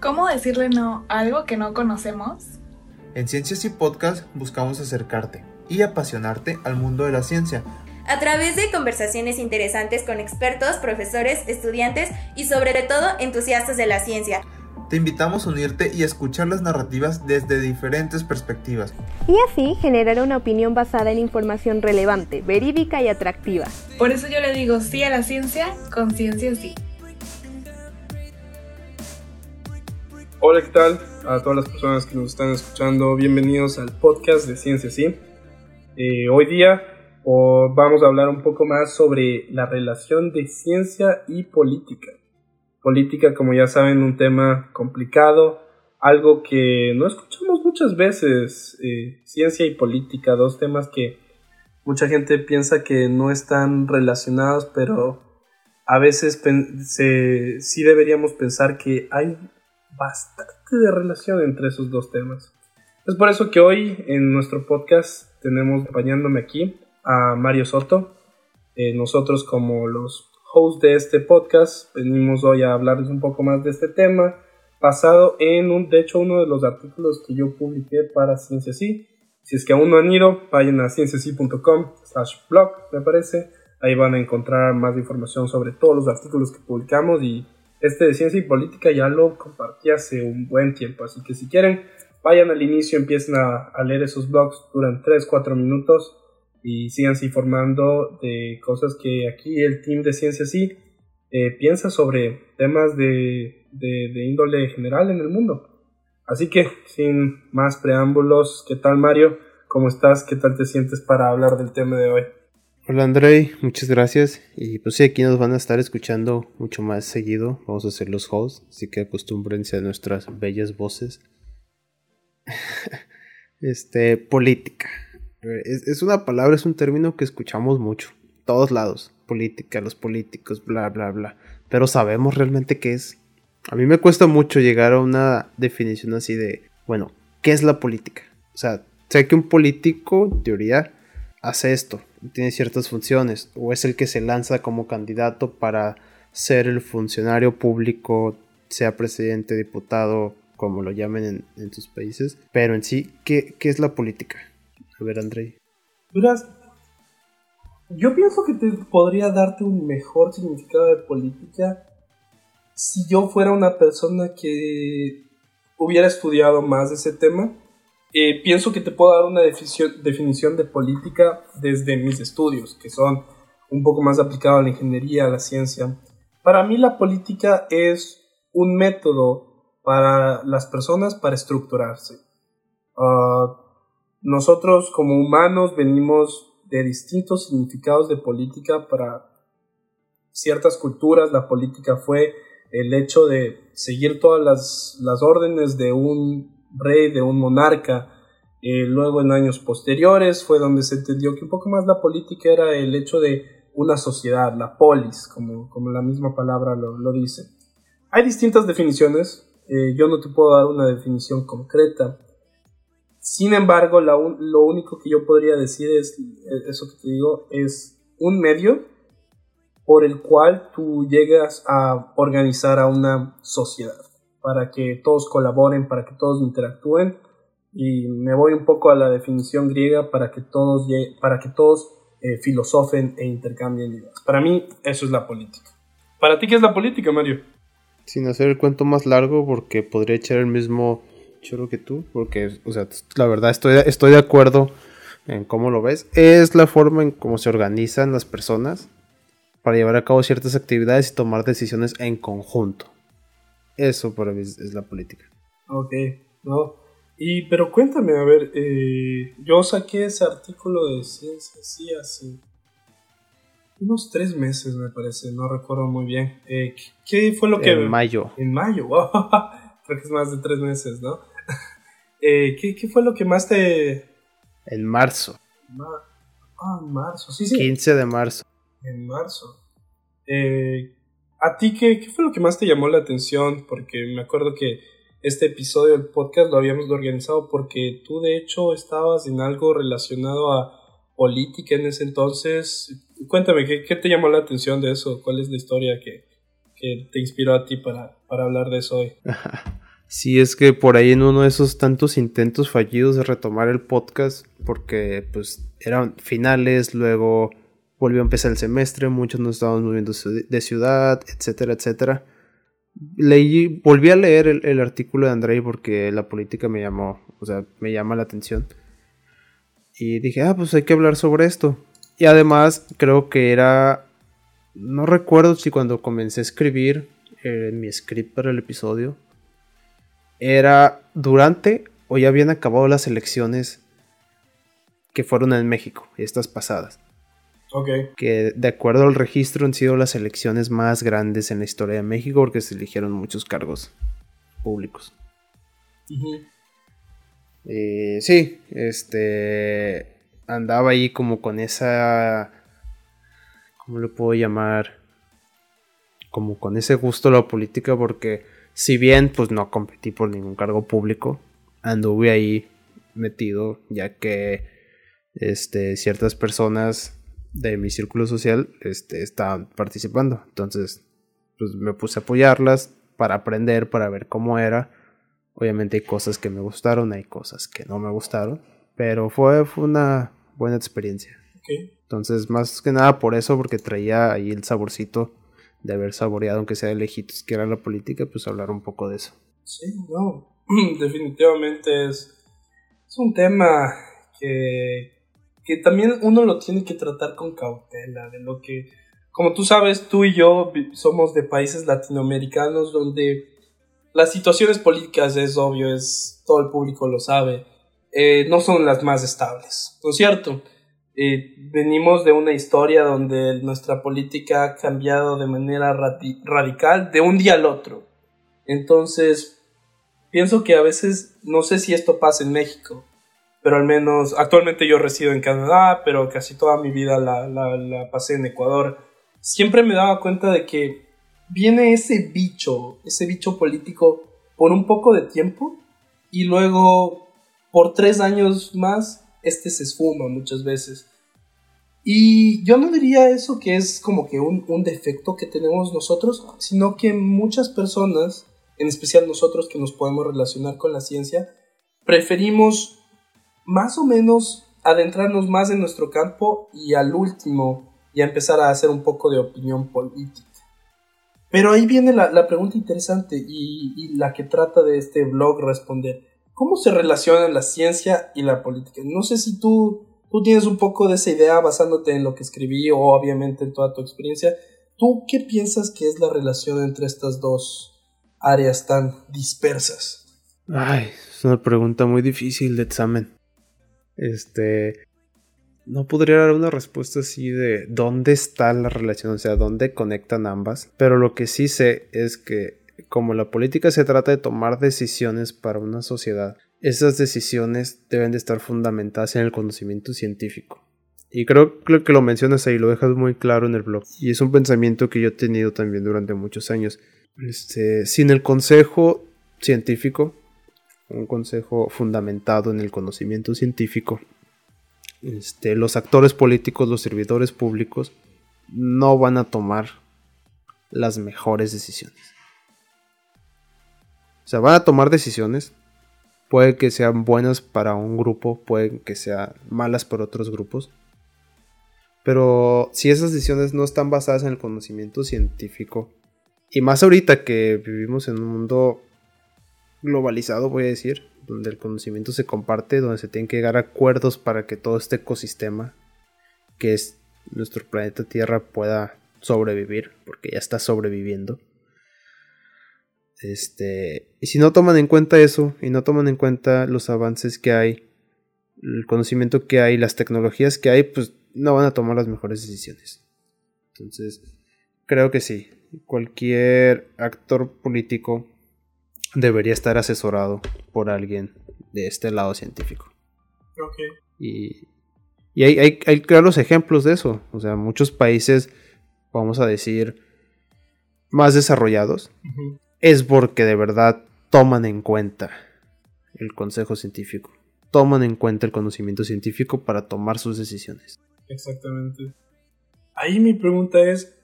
¿Cómo decirle no a algo que no conocemos? En Ciencias y Podcast buscamos acercarte y apasionarte al mundo de la ciencia. A través de conversaciones interesantes con expertos, profesores, estudiantes y sobre todo entusiastas de la ciencia. Te invitamos a unirte y escuchar las narrativas desde diferentes perspectivas. Y así generar una opinión basada en información relevante, verídica y atractiva. Por eso yo le digo sí a la ciencia, con ciencia sí. Hola, ¿qué tal? A todas las personas que nos están escuchando, bienvenidos al podcast de Ciencia Sí. Eh, hoy día vamos a hablar un poco más sobre la relación de ciencia y política. Política, como ya saben, un tema complicado, algo que no escuchamos muchas veces, eh, ciencia y política, dos temas que mucha gente piensa que no están relacionados, pero a veces sí deberíamos pensar que hay bastante de relación entre esos dos temas. Es por eso que hoy en nuestro podcast tenemos acompañándome aquí a Mario Soto. Eh, nosotros como los host de este podcast. Venimos hoy a hablarles un poco más de este tema, basado en, un, de hecho, uno de los artículos que yo publiqué para Ciencia Si es que aún no han ido, vayan a cienciasi.com slash blog, me parece. Ahí van a encontrar más información sobre todos los artículos que publicamos y este de ciencia y política ya lo compartí hace un buen tiempo. Así que si quieren, vayan al inicio, empiecen a, leer esos blogs, duran 3-4 minutos y síganse informando de cosas que aquí el team de Ciencia Sí eh, piensa sobre temas de, de, índole general en el mundo. Así que, sin más preámbulos, ¿qué tal Mario? ¿Cómo estás? ¿Qué tal te sientes para hablar del tema de hoy? Hola Andrei, muchas gracias. Y pues sí, aquí nos van a estar escuchando mucho más seguido. Vamos a ser los hosts, así que acostúmbrense a nuestras bellas voces. este, política. Es, una palabra, es un término que escuchamos mucho, todos lados, política, los políticos, bla, bla, bla. Pero sabemos realmente qué es. A mí me cuesta mucho llegar a una definición así de, bueno, ¿qué es la política? O sea, sé que un político, en teoría, hace esto, tiene ciertas funciones, o es el que se lanza como candidato para ser el funcionario público, sea presidente, diputado, como lo llamen en, en sus países. Pero en sí, ¿qué, ¿qué es la política? A ver, Andrei. yo pienso que te podría darte un mejor significado de política si yo fuera una persona que hubiera estudiado más ese tema. Eh, pienso que te puedo dar una definición, de política desde mis estudios, que son un poco más aplicados a la ingeniería, a la ciencia. Para mí la política es un método para las personas para estructurarse. Uh, nosotros como humanos venimos de distintos significados de política para ciertas culturas. La política fue el hecho de seguir todas las, órdenes de un rey, de un monarca. Eh, luego en años posteriores fue donde se entendió que un poco más la política era el hecho de una sociedad, la polis, como, como la misma palabra lo, dice. Hay distintas definiciones, eh, yo no te puedo dar una definición concreta, sin embargo, lo único que yo podría decir es, eso que te digo, es un medio por el cual tú llegas a organizar a una sociedad, para que todos colaboren, para que todos interactúen. Y me voy un poco a la definición griega para que todos, para que todos eh, filosofen e intercambien ideas. Para mí, eso es la política. ¿Para ti qué es la política, Mario? Sin hacer el cuento más largo, porque podría echar el mismo choro que tú, porque, o sea, la verdad estoy, estoy de acuerdo en cómo lo ves. Es la forma en cómo se organizan las personas para llevar a cabo ciertas actividades y tomar decisiones en conjunto. Eso para mí es, la política. Ok, no. Y, pero cuéntame, a ver, eh, yo saqué ese artículo de ciencia, sí, hace unos tres meses, me parece, no recuerdo muy bien. Eh, ¿qué, fue lo que... En mayo. En mayo, creo que es más de tres meses, ¿no? Eh, ¿qué, fue lo que más te...? En marzo. ah, en marzo, sí, sí. 15 de marzo. En marzo. Eh, ¿A ti qué, qué fue lo que más te llamó la atención? Porque me acuerdo que este episodio del podcast lo habíamos organizado porque tú de hecho estabas en algo relacionado a política en ese entonces. Cuéntame, ¿qué, qué te llamó la atención de eso? ¿Cuál es la historia que, que te inspiró a ti para, para hablar de eso hoy? Sí, es que por ahí en uno de esos tantos intentos fallidos de retomar el podcast, porque pues eran finales, luego volvió a empezar el semestre, muchos nos estábamos moviendo de ciudad, etcétera, etcétera. Leí, volví a leer el, artículo de Andrei porque la política me llamó, o sea, me llama la atención. Y dije, ah, pues hay que hablar sobre esto. Y además creo que era, no recuerdo si cuando comencé a escribir en mi script para el episodio, era durante o ya habían acabado las elecciones que fueron en México, estas pasadas. Que de acuerdo al registro han sido las elecciones más grandes en la historia de México porque se eligieron muchos cargos públicos. Eh, sí, este andaba ahí como con esa, ¿cómo le puedo llamar? Como con ese gusto a la política porque si bien pues no competí por ningún cargo público, anduve ahí metido ya que este, ciertas personas de mi círculo social este, estaban participando. Entonces pues me puse a apoyarlas para aprender, para ver cómo era. Obviamente hay cosas que me gustaron, hay cosas que no me gustaron, pero fue, fue una buena experiencia. Entonces, más que nada por eso, porque traía ahí el saborcito de haber saboreado, aunque sea de lejitos, que era la política, pues hablar un poco de eso. Sí, no, definitivamente es, es un tema que, que también uno lo tiene que tratar con cautela, de lo que, como tú sabes, tú y yo somos de países latinoamericanos donde las situaciones políticas, es obvio, es todo el público lo sabe, eh, no son las más estables, ¿no es cierto? Eh, venimos de una historia donde nuestra política ha cambiado de manera radical de un día al otro. Entonces, pienso que a veces, no sé si esto pasa en México, pero al menos actualmente yo resido en Canadá, pero casi toda mi vida la, la pasé en Ecuador. Siempre me daba cuenta de que viene ese bicho, ese bicho político por un poco de tiempo y luego por tres años más este se esfuma muchas veces. Y yo no diría eso que es como que un, un, defecto que tenemos nosotros, sino que muchas personas, en especial nosotros que nos podemos relacionar con la ciencia, preferimos más o menos adentrarnos más en nuestro campo y al último ya empezar a hacer un poco de opinión política. Pero ahí viene la, la pregunta interesante y, la que trata de este blog responder. ¿Cómo se relacionan la ciencia y la política? No sé si tú, tú tienes un poco de esa idea basándote en lo que escribí o obviamente en toda tu experiencia. ¿Tú qué piensas que es la relación entre estas dos áreas tan dispersas? Ay, es una pregunta muy difícil de examen. Este, no podría dar una respuesta así de dónde está la relación, o sea, dónde conectan ambas. Pero lo que sí sé es que como la política se trata de tomar decisiones para una sociedad, esas decisiones deben de estar fundamentadas en el conocimiento científico. Y creo, que lo mencionas ahí, lo dejas muy claro en el blog. Y es un pensamiento que yo he tenido también durante muchos años. Este, sin el consejo científico, un consejo fundamentado en el conocimiento científico, este, los actores políticos, los servidores públicos, no van a tomar las mejores decisiones. O sea, van a tomar decisiones. Puede que sean buenas para un grupo, puede que sean malas para otros grupos. Pero si esas decisiones no están basadas en el conocimiento científico, y más ahorita que vivimos en un mundo globalizado, voy a decir, donde el conocimiento se comparte, donde se tienen que llegar a acuerdos para que todo este ecosistema, que es nuestro planeta Tierra, pueda sobrevivir, porque ya está sobreviviendo. Este, y si no toman en cuenta eso, y no toman en cuenta los avances que hay, el conocimiento que hay, las tecnologías que hay, pues no van a tomar las mejores decisiones. Entonces, creo que sí, cualquier actor político debería estar asesorado por alguien de este lado científico. Y, y hay, hay, hay, claros ejemplos de eso. O sea, muchos países, vamos a decir, más desarrollados, es porque de verdad toman en cuenta el consejo científico, toman en cuenta el conocimiento científico para tomar sus decisiones. Exactamente. Ahí mi pregunta es,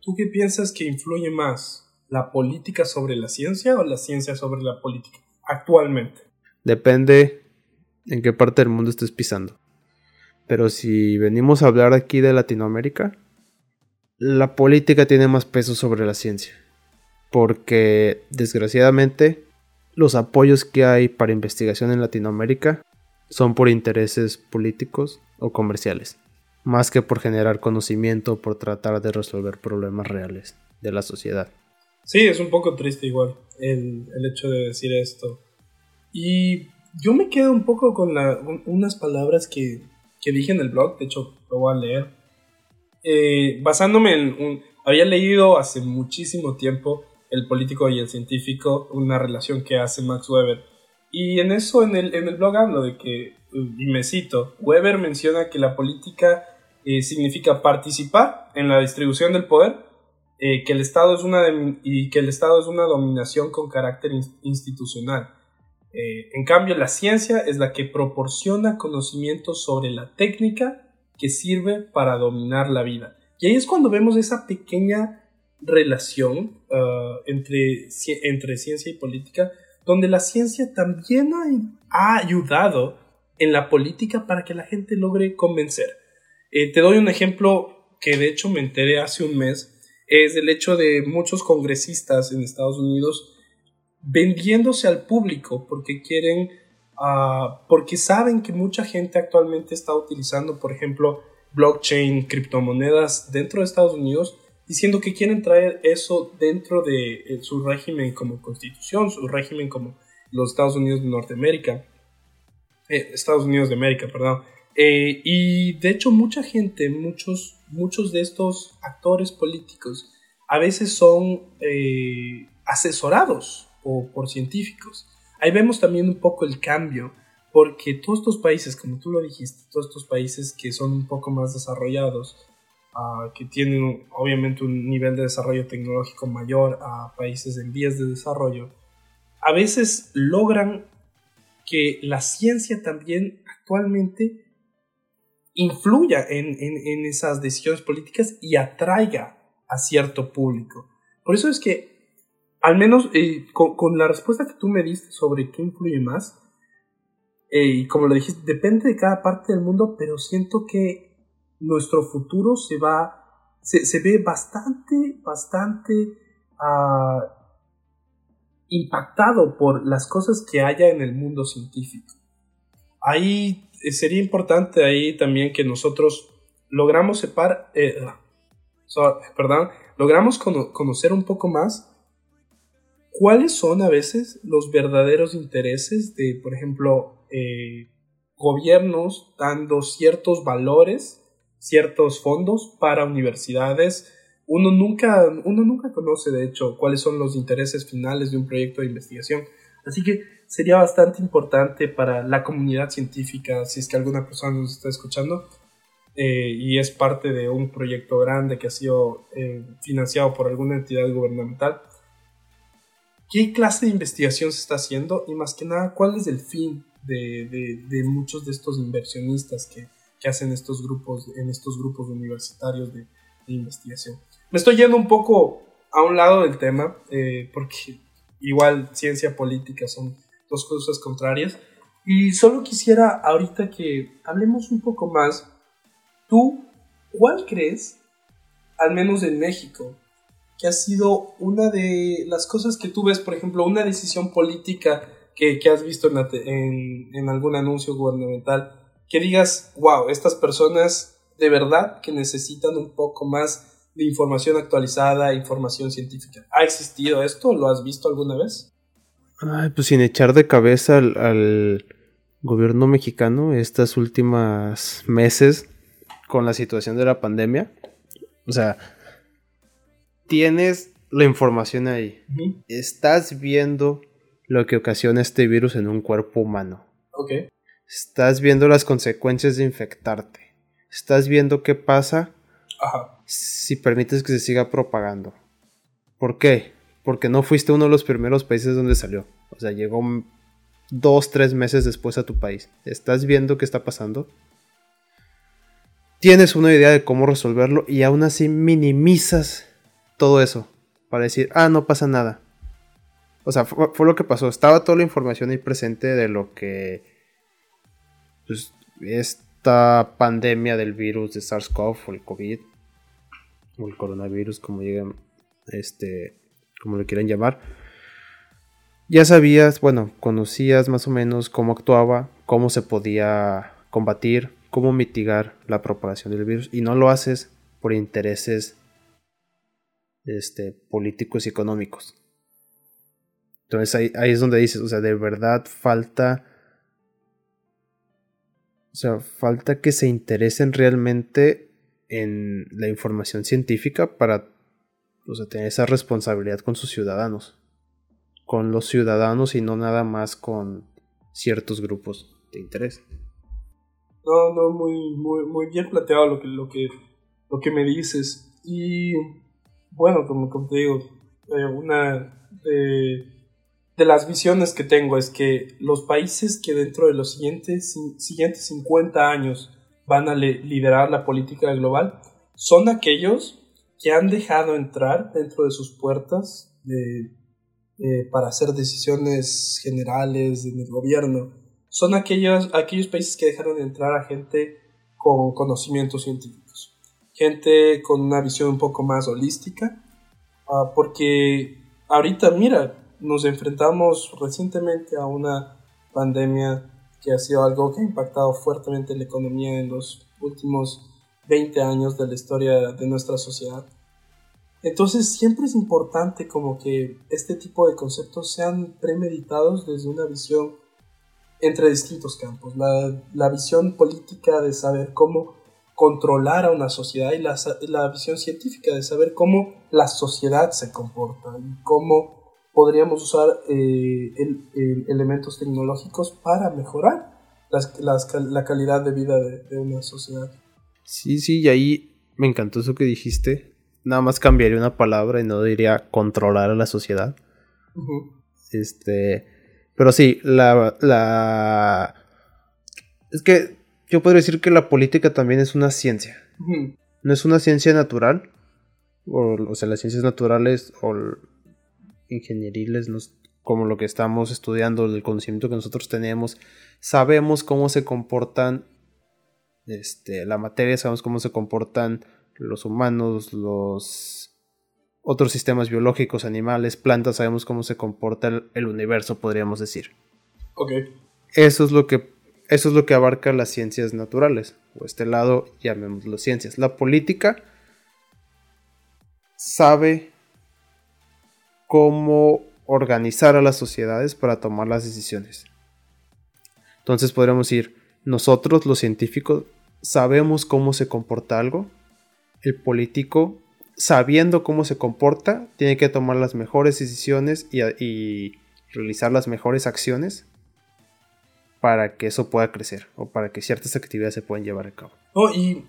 ¿tú qué piensas que influye más? La política sobre la ciencia o la ciencia sobre la política actualmente? Depende en qué parte del mundo estés pisando. Pero si venimos a hablar aquí de Latinoamérica, la política tiene más peso sobre la ciencia. Porque desgraciadamente los apoyos que hay para investigación en Latinoamérica son por intereses políticos o comerciales, más que por generar conocimiento o por tratar de resolver problemas reales de la sociedad. Sí, es un poco triste igual el, hecho de decir esto. Y yo me quedo un poco con unas palabras que, dije en el blog, de hecho lo voy a leer. Eh, basándome en un... Había leído hace muchísimo tiempo El político y el científico, una relación que hace Max Weber. Y en eso, en el, en el blog hablo de que, y me cito, Weber menciona que la política eh, significa participar en la distribución del poder, eh, que el Estado es una y que el Estado es una dominación con carácter institucional eh, en cambio, la ciencia es la que proporciona conocimiento sobre la técnica que sirve para dominar la vida. Y ahí es cuando vemos esa pequeña relación uh, entre, entre ciencia y política, donde la ciencia también ha, ayudado en la política para que la gente logre convencer. Eh, te doy un ejemplo que de hecho me enteré hace un mes, es el hecho de muchos congresistas en Estados Unidos vendiéndose al público porque quieren, ah, porque saben que mucha gente actualmente está utilizando, por ejemplo, blockchain, criptomonedas dentro de Estados Unidos, diciendo que quieren traer eso dentro de eh, su régimen como constitución, su régimen como los Estados Unidos de Norteamérica, eh, Estados Unidos de América, perdón. Eh, y de hecho mucha gente, muchos, muchos de estos actores políticos, a veces son asesorados o por científicos. Ahí vemos también un poco el cambio, porque todos estos países, como tú lo dijiste, todos estos países que son un poco más desarrollados, ah, que tienen obviamente un nivel de desarrollo tecnológico mayor a países en vías de desarrollo, a veces logran que la ciencia también actualmente influya en, en esas decisiones políticas y atraiga a cierto público. Por eso es que al menos eh, con, la respuesta que tú me diste sobre qué influye más, eh, y como lo dijiste, depende de cada parte del mundo, pero siento que nuestro futuro se va, se, ve bastante, bastante uh, impactado por las cosas que haya en el mundo científico. Eh, sería importante ahí también que nosotros logramos separar, perdón, logramos conocer un poco más ¿Cuáles son a veces los verdaderos intereses de, por ejemplo, eh, gobiernos dando ciertos valores, ciertos fondos para universidades? Uno nunca, uno nunca conoce, de hecho, cuáles son los intereses finales de un proyecto de investigación. Así que sería bastante importante para la comunidad científica, si es que alguna persona nos está escuchando, eh, y es parte de un proyecto grande que ha sido eh, financiado por alguna entidad gubernamental, qué clase de investigación se está haciendo y más que nada cuál es el fin de, de, muchos de estos inversionistas que, que, hacen estos grupos en estos grupos universitarios de, investigación. Me estoy yendo un poco a un lado del tema eh, porque igual ciencia política son dos cosas contrarias y solo quisiera ahorita que hablemos un poco más. ¿Tú cuál crees, al menos en México, que ha sido una de las cosas que tú ves, por ejemplo, una decisión política que, has visto en, algún anuncio gubernamental, que digas, wow, estas personas de verdad que necesitan un poco más de información actualizada, información científica. ¿Ha existido esto? ¿Lo has visto alguna vez? Ay, pues sin echar de cabeza al, al gobierno mexicano estas últimas meses con la situación de la pandemia. O sea, tienes la información ahí. Estás viendo lo que ocasiona este virus en un cuerpo humano. Ok. Estás viendo las consecuencias de infectarte. Estás viendo qué pasa si permites que se siga propagando. ¿Por qué? Porque no fuiste uno de los primeros países donde salió. O sea, llegó dos, tres meses después a tu país. Estás viendo qué está pasando. Tienes una idea de cómo resolverlo y aún así minimizas todo eso. para decir, ah, no pasa nada. O sea, fue, lo que pasó. Estaba toda la información ahí presente de lo que pues, esta pandemia del virus de SARS-CoV o el COVID o el coronavirus, como lleguen, este, como lo quieran llamar. Ya sabías, bueno, conocías más o menos cómo actuaba, cómo se podía combatir, cómo mitigar la propagación del virus y no lo haces por intereses este, políticos y económicos. Entonces ahí, ahí, es donde dices, o sea, de verdad falta... O sea, falta que se interesen realmente en la información científica para o sea, tener esa responsabilidad con sus ciudadanos. Con los ciudadanos y no nada más con ciertos grupos de interés. No, no, muy, muy, muy bien planteado lo que, lo que, lo que me dices. Y bueno, como, como te digo, eh, una de, de, las visiones que tengo es que los países que dentro de los siguientes, siguientes 50 años van a liderar la política global son aquellos que han dejado entrar dentro de sus puertas de, eh, para hacer decisiones generales en el gobierno. Son aquellos, aquellos países que dejaron entrar a gente con conocimientos científicos, gente con una visión un poco más holística, Ah, porque ahorita, mira, nos enfrentamos recientemente a una pandemia que ha sido algo que ha impactado fuertemente la economía en los últimos 20 años de la historia de nuestra sociedad. Entonces siempre es importante como que este tipo de conceptos sean premeditados desde una visión entre distintos campos. La, visión política de saber cómo controlar a una sociedad y la, visión científica de saber cómo la sociedad se comporta y cómo podríamos usar eh, elementos tecnológicos para mejorar la calidad de vida de, una sociedad. Sí, sí, y ahí me encantó eso que dijiste. Nada más cambiaría una palabra y no diría controlar a la sociedad. Este. Pero sí, la, la. Es que yo podría decir que la política también es una ciencia. No es una ciencia natural. O, sea, las ciencias naturales o ingenieriles, como lo que estamos estudiando, el conocimiento que nosotros tenemos, sabemos cómo se comportan este, la materia, sabemos cómo se comportan los humanos, los otros sistemas biológicos, animales, plantas, sabemos cómo se comporta el, el universo, podríamos decir. Ok. Eso es lo que eso es lo que abarca las ciencias naturales, o este lado llamémoslo ciencias. La política sabe cómo organizar a las sociedades para tomar las decisiones. Entonces podríamos decir, nosotros los científicos sabemos cómo se comporta algo, el político, sabiendo cómo se comporta, tiene que tomar las mejores decisiones y, realizar las mejores acciones para que eso pueda crecer o para que ciertas actividades se puedan llevar a cabo. Oh, y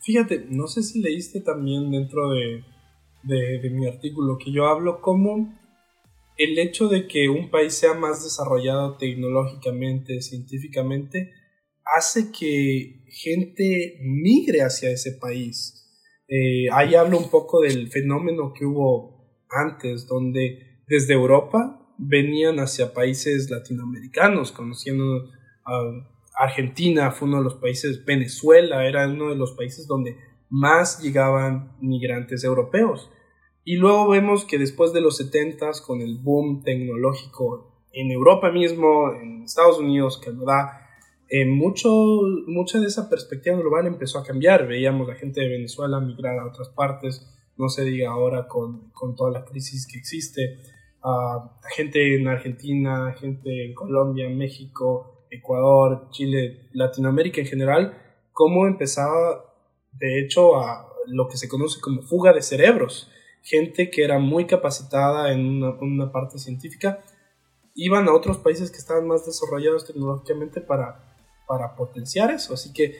fíjate, no sé si leíste también dentro de, de, mi artículo que yo hablo como el hecho de que un país sea más desarrollado tecnológicamente, científicamente, hace que gente migre hacia ese país. Eh, ahí hablo un poco del fenómeno que hubo antes, donde desde Europa venían hacia países latinoamericanos, conociendo Argentina, fue uno de los países, Venezuela era uno de los países donde más llegaban migrantes europeos. Y luego vemos que después de los 70 con el boom tecnológico en Europa mismo, en Estados Unidos, Canadá, eh, mucho, mucha de esa perspectiva global empezó a cambiar. Veíamos a la gente de Venezuela migrar a otras partes, no se diga ahora con, con toda la crisis que existe a gente en Argentina, gente en Colombia, México, Ecuador, Chile, Latinoamérica en general, cómo empezaba de hecho a lo que se conoce como fuga de cerebros. Gente que era muy capacitada en una, parte científica, iban a otros países que estaban más desarrollados tecnológicamente para, para potenciar eso. Así que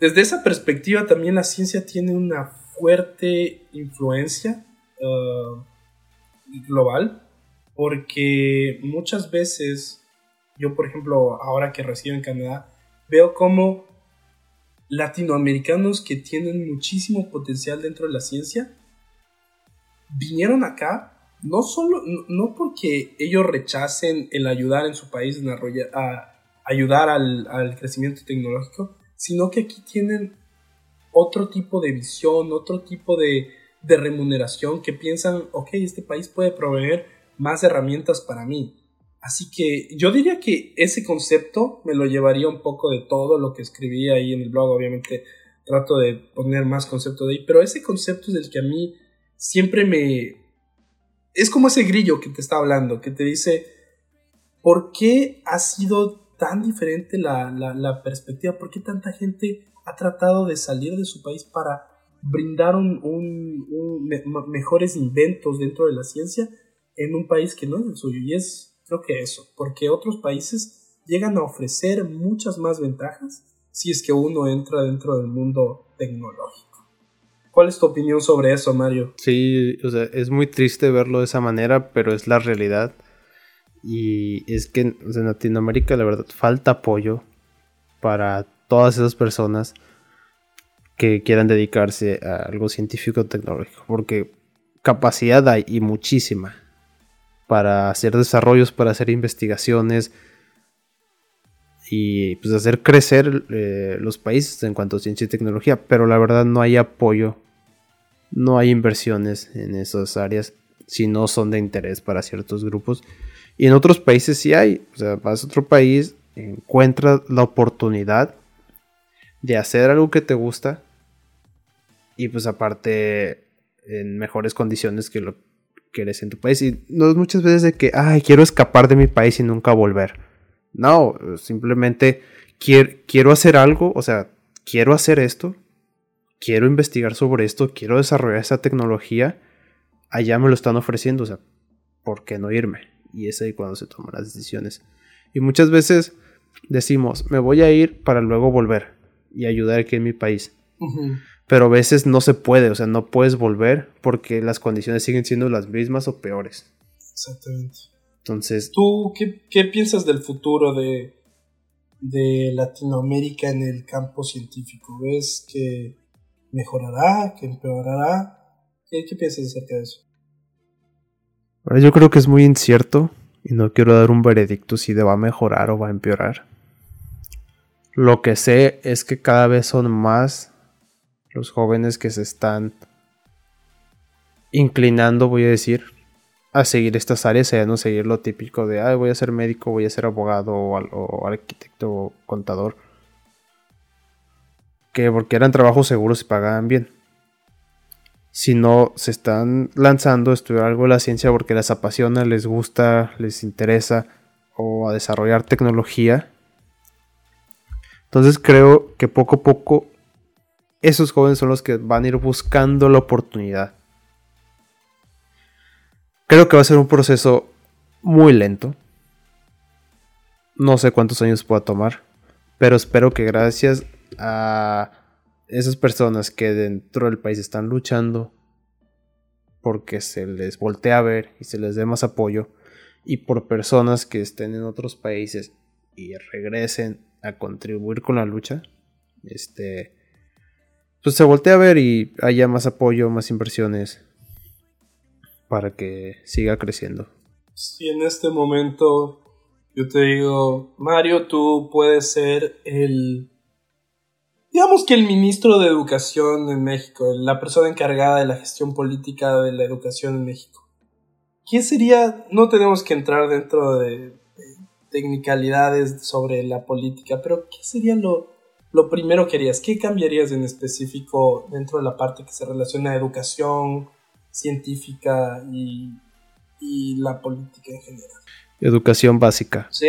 desde esa perspectiva también la ciencia tiene una fuerte influencia. Uh, global, porque muchas veces, yo por ejemplo, ahora que resido en Canadá, veo como latinoamericanos que tienen muchísimo potencial dentro de la ciencia vinieron acá no solo, no porque ellos rechacen el ayudar en su país en a ayudar al, al crecimiento tecnológico, sino que aquí tienen otro tipo de visión, otro tipo de, de remuneración que piensan, ok, este país puede proveer más herramientas para mí. Así que yo diría que ese concepto me lo llevaría un poco de todo lo que escribí ahí en el blog. Obviamente trato de poner más concepto de ahí, pero ese concepto es el que a mí siempre me... Es como ese grillo que te está hablando, que te dice, ¿por qué ha sido tan diferente la, la, perspectiva? ¿Por qué tanta gente ha tratado de salir de su país para brindar un, un, mejores inventos dentro de la ciencia en un país que no es el suyo? Y es Creo que eso, porque otros países llegan a ofrecer muchas más ventajas si es que uno entra dentro del mundo tecnológico. ¿Cuál es tu opinión sobre eso, Mario? Sí, o sea, es muy triste verlo de esa manera, pero es la realidad. Y es que en Latinoamérica, la verdad, falta apoyo para todas esas personas que quieran dedicarse a algo científico o tecnológico, porque capacidad hay y muchísima para hacer desarrollos, para hacer investigaciones y pues hacer crecer eh, los países en cuanto a ciencia y tecnología, pero la verdad no hay apoyo, no hay inversiones en esas áreas si no son de interés para ciertos grupos. Y en otros países sí hay, o sea, vas a otro país, encuentras la oportunidad de hacer algo que te gusta y pues aparte en mejores condiciones que lo que eres en tu país. Y no es muchas veces de que, ay, quiero escapar de mi país y nunca volver. No, simplemente quiero, quiero hacer algo, o sea, quiero hacer esto, quiero investigar sobre esto, quiero desarrollar esa tecnología. Allá me lo están ofreciendo, o sea, ¿por qué no irme? Y es ahí cuando se toman las decisiones. Y muchas veces decimos, me voy a ir para luego volver y ayudar aquí en mi país pero a veces no se puede, o sea, no puedes volver porque las condiciones siguen siendo las mismas o peores. Exactamente. Entonces... ¿Tú qué, piensas del futuro de, de Latinoamérica en el campo científico? ¿Ves que mejorará, que empeorará? ¿Qué, qué piensas acerca de eso? Ahora yo creo que es muy incierto y no quiero dar un veredicto si va a mejorar o va a empeorar. Lo que sé es que cada vez son más los jóvenes que se están inclinando, voy a decir, a seguir estas áreas, a no seguir lo típico de, voy a ser médico, voy a ser abogado o, arquitecto o contador. Que porque eran trabajos seguros y pagaban bien. Si no, se están lanzando a estudiar algo de la ciencia porque les apasiona, les gusta, les interesa o a desarrollar tecnología. Entonces creo que poco a poco esos jóvenes son los que van a ir buscando la oportunidad. Creo que va a ser un proceso muy lento. No sé cuántos años pueda tomar, pero espero que gracias a esas personas que dentro del país están luchando porque se les voltee a ver y se les dé más apoyo y por personas que estén en otros países y regresen a contribuir con la lucha, este pues se voltea a ver y haya más apoyo, más inversiones para que siga creciendo. Si en este momento yo te digo, Mario, tú puedes ser el, digamos que el ministro de Educación en México, la persona encargada de la gestión política de la educación en México. ¿Qué sería? No tenemos que entrar dentro de, de technicalidades sobre la política, pero ¿qué sería lo, lo primero que harías? ¿Qué cambiarías en específico dentro de la parte que se relaciona a educación científica y, la política en general? Educación básica. ¿Sí?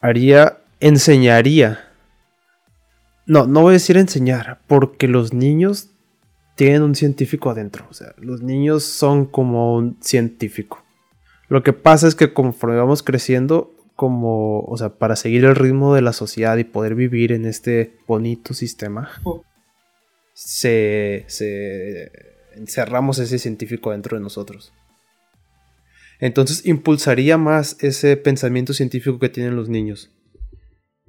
Haría, enseñaría. No, no voy a decir enseñar, porque los niños tienen un científico adentro. O sea, los niños son como un científico. Lo que pasa es que conforme vamos creciendo, como, o sea, para seguir el ritmo de la sociedad y poder vivir en este bonito sistema, se, se encerramos ese científico dentro de nosotros. Entonces impulsaría más ese pensamiento científico que tienen los niños.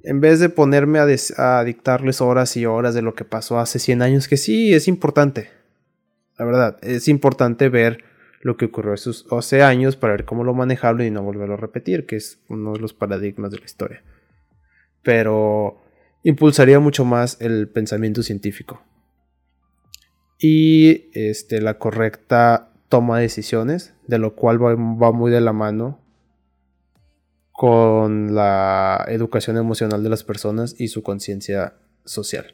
En vez de ponerme a, dictarles horas y horas de lo que pasó hace 100 años, que sí, es importante. La verdad, es importante ver lo que ocurrió hace años para ver cómo lo manejaron y no volverlo a repetir, que es uno de los paradigmas de la historia. Pero impulsaría mucho más el pensamiento científico y este, la correcta toma de decisiones, de lo cual va, muy de la mano con la educación emocional de las personas y su conciencia social.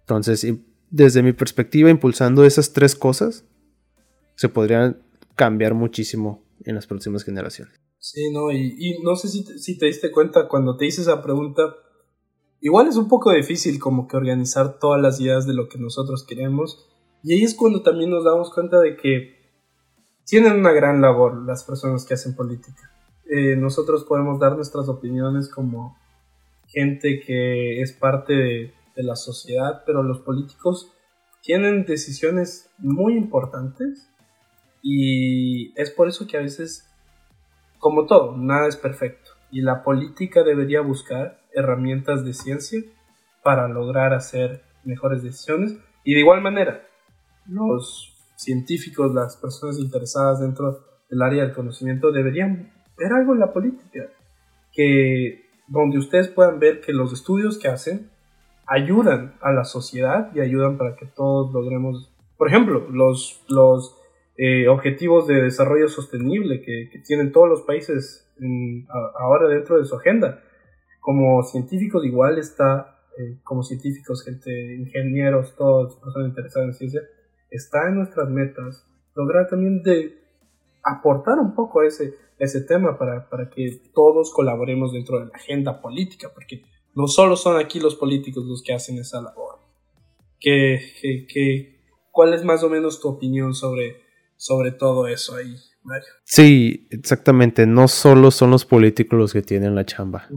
Entonces, desde mi perspectiva, impulsando esas tres cosas, se podrían cambiar muchísimo en las próximas generaciones. Sí, no, y, no sé si te, si te diste cuenta cuando te hice esa pregunta, igual es un poco difícil como que organizar todas las ideas de lo que nosotros queremos, y ahí es cuando también nos damos cuenta de que tienen una gran labor las personas que hacen política. Eh, nosotros podemos dar nuestras opiniones como gente que es parte de, de la sociedad, pero los políticos tienen decisiones muy importantes y es por eso que a veces, como todo, nada es perfecto. Y la política debería buscar herramientas de ciencia para lograr hacer mejores decisiones. Y de igual manera, los científicos, las personas interesadas dentro del área del conocimiento deberían ver algo en la política. Que donde ustedes puedan ver que los estudios que hacen ayudan a la sociedad y ayudan para que todos logremos, por ejemplo, los, los eh, objetivos de desarrollo sostenible que, tienen todos los países ahora dentro de su agenda. Como científicos igual está, eh, como científicos, gente, ingenieros, todos, personas interesadas en ciencia, está en nuestras metas lograr también de aportar un poco a ese, ese tema para, para que todos colaboremos dentro de la agenda política, porque no solo son aquí los políticos los que hacen esa labor. ¿Qué, qué, cuál es más o menos tu opinión sobre sobre todo eso ahí, Mario. Sí, exactamente. No solo son los políticos los que tienen la chamba.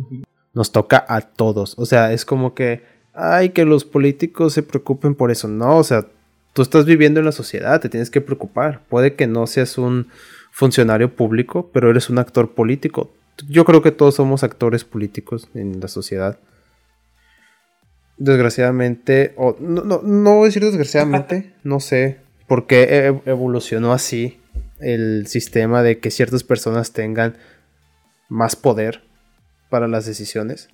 Nos toca a todos. O sea, es como que, ay, que los políticos se preocupen por eso. No, o sea, tú estás viviendo en la sociedad, te tienes que preocupar. Puede que no seas un funcionario público, pero eres un actor político. Yo creo que todos somos actores políticos en la sociedad. Desgraciadamente, o no, no, no voy a decir desgraciadamente, no sé, por qué e-, evolucionó así el sistema de que ciertas personas tengan más poder para las decisiones.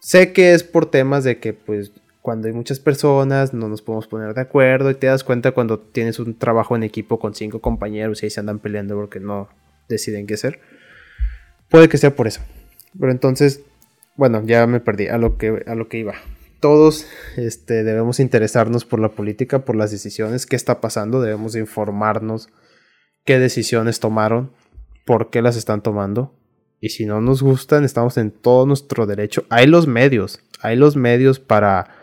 Sé que es por temas de que pues cuando hay muchas personas no nos podemos poner de acuerdo y te das cuenta cuando tienes un trabajo en equipo con cinco compañeros y ahí se andan peleando porque no deciden qué hacer. Puede que sea por eso. Pero entonces, bueno, ya me perdí a lo que, a lo que iba todos este, debemos interesarnos por la política, por las decisiones, qué está pasando, debemos informarnos qué decisiones tomaron, por qué las están tomando. Y si no nos gustan, estamos en todo nuestro derecho. Hay los medios, hay los medios para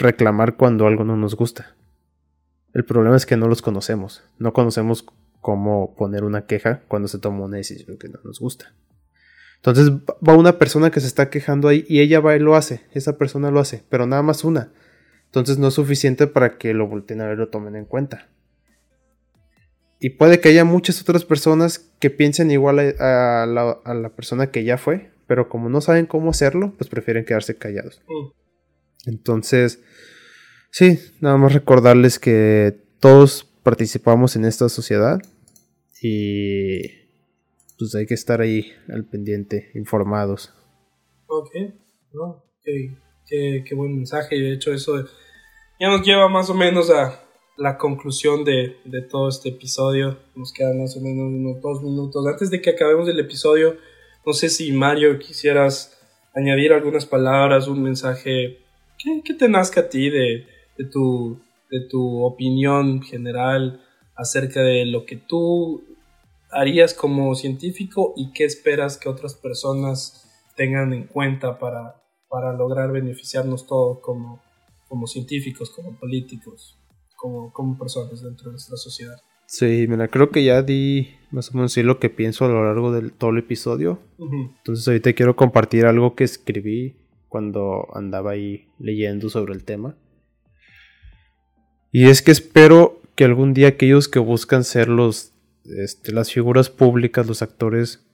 reclamar cuando algo no nos gusta. El problema es que no los conocemos. No conocemos cómo poner una queja cuando se toma una decisión que no nos gusta. Entonces va una persona que se está quejando ahí y ella va y lo hace, esa persona lo hace, pero nada más una. Entonces no es suficiente para que lo volteen a ver y lo tomen en cuenta. Y puede que haya muchas otras personas que piensen igual a, la, persona que ya fue, pero como no saben cómo hacerlo, pues prefieren quedarse callados. Mm. Entonces, sí, nada más recordarles que todos participamos en esta sociedad y pues hay que estar ahí al pendiente, informados. Ok, no, qué, buen mensaje y de hecho eso ya nos lleva más o menos a la conclusión de, todo este episodio. Nos quedan más o menos unos dos minutos. Antes de que acabemos el episodio, no sé si Mario quisieras añadir algunas palabras, un mensaje que, te nazca a ti de, de, tu, de tu opinión general acerca de lo que tú harías como científico y qué esperas que otras personas tengan en cuenta para, para lograr beneficiarnos todos como, como científicos, como políticos, como, como personas dentro de nuestra sociedad. Sí, mira, creo que ya di más o menos lo que pienso a lo largo del todo el episodio. Entonces ahorita quiero compartir algo que escribí cuando andaba ahí leyendo sobre el tema. Y es que espero que algún día aquellos que buscan ser los este, las figuras públicas, los actores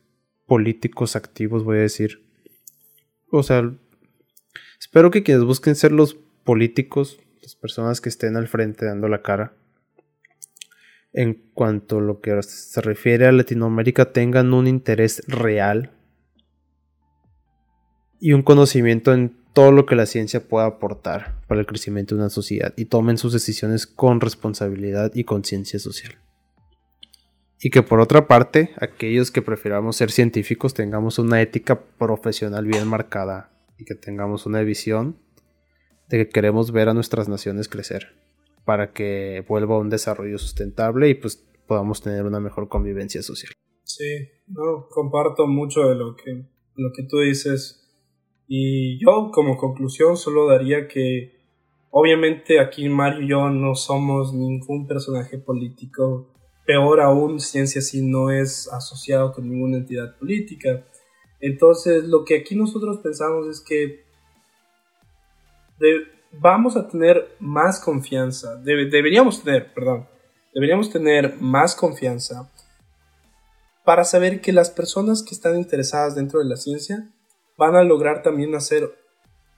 políticos activos, voy a decir. O sea, espero que quienes busquen ser los políticos las personas que estén al frente dando la cara, en cuanto a lo que se refiere a Latinoamérica, tengan un interés real y un conocimiento en todo lo que la ciencia pueda aportar para el crecimiento de una sociedad y tomen sus decisiones con responsabilidad y conciencia social. Y que por otra parte, aquellos que prefiramos ser científicos tengamos una ética profesional bien marcada y que tengamos una visión de que queremos ver a nuestras naciones crecer para que vuelva a un desarrollo sustentable y pues podamos tener una mejor convivencia social. Sí, no, comparto mucho de lo que, lo que tú dices. Y yo como conclusión solo daría que obviamente aquí Mario y yo no somos ningún personaje político. Peor aún, ciencia sí no es asociado con ninguna entidad política. Entonces lo que aquí nosotros pensamos es que vamos a tener más confianza, deberíamos tener, perdón, deberíamos tener más confianza para saber que las personas que están interesadas dentro de la ciencia van a lograr también hacer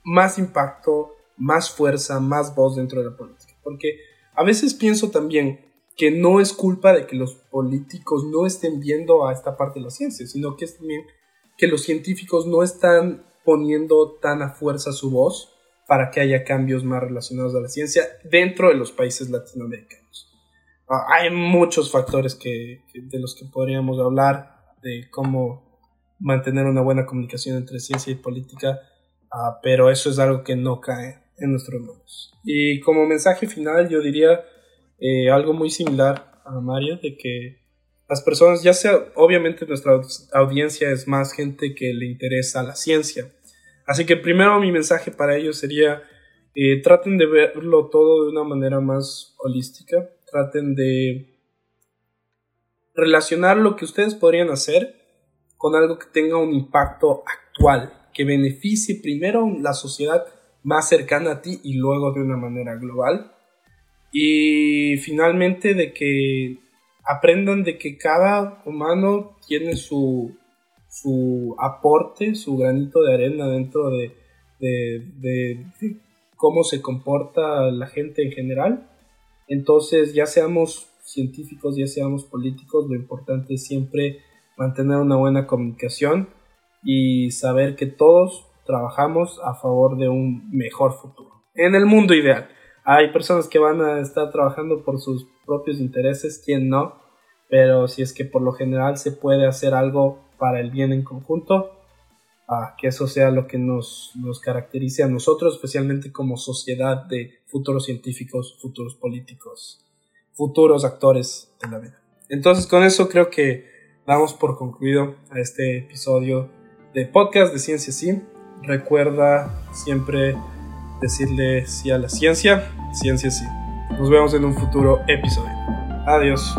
más impacto, más fuerza, más voz dentro de la política. Porque a veces pienso también que no es culpa de que los políticos no estén viendo a esta parte de la ciencia, sino que es también que los científicos no están poniendo tan a fuerza su voz para que haya cambios más relacionados a la ciencia dentro de los países latinoamericanos. Ah, hay muchos factores que, de los que podríamos hablar, de cómo mantener una buena comunicación entre ciencia y política, ah, pero eso es algo que no cae en nuestros manos. Y como mensaje final yo diría eh, algo muy similar a Mario, de que las personas, ya sea, obviamente nuestra audiencia es más gente que le interesa la ciencia, Así que primero mi mensaje para ellos sería, eh, traten de verlo todo de una manera más holística, traten de relacionar lo que ustedes podrían hacer con algo que tenga un impacto actual, que beneficie primero la sociedad más cercana a ti y luego de una manera global. Y finalmente de que aprendan de que cada humano tiene su, su aporte, su granito de arena dentro de, de, cómo se comporta la gente en general. Entonces, ya seamos científicos, ya seamos políticos, lo importante es siempre mantener una buena comunicación y saber que todos trabajamos a favor de un mejor futuro. En el mundo ideal. Hay personas que van a estar trabajando por sus propios intereses, quien no, pero si es que por lo general se puede hacer algo para el bien en conjunto, a que eso sea lo que nos, nos caracterice a nosotros, especialmente como sociedad de futuros científicos, futuros políticos, futuros actores de la vida. Entonces con eso creo que damos por concluido a este episodio de podcast de Ciencia Sí. Recuerda siempre decirle sí a la ciencia, ciencia sí. Nos vemos en un futuro episodio. Adiós.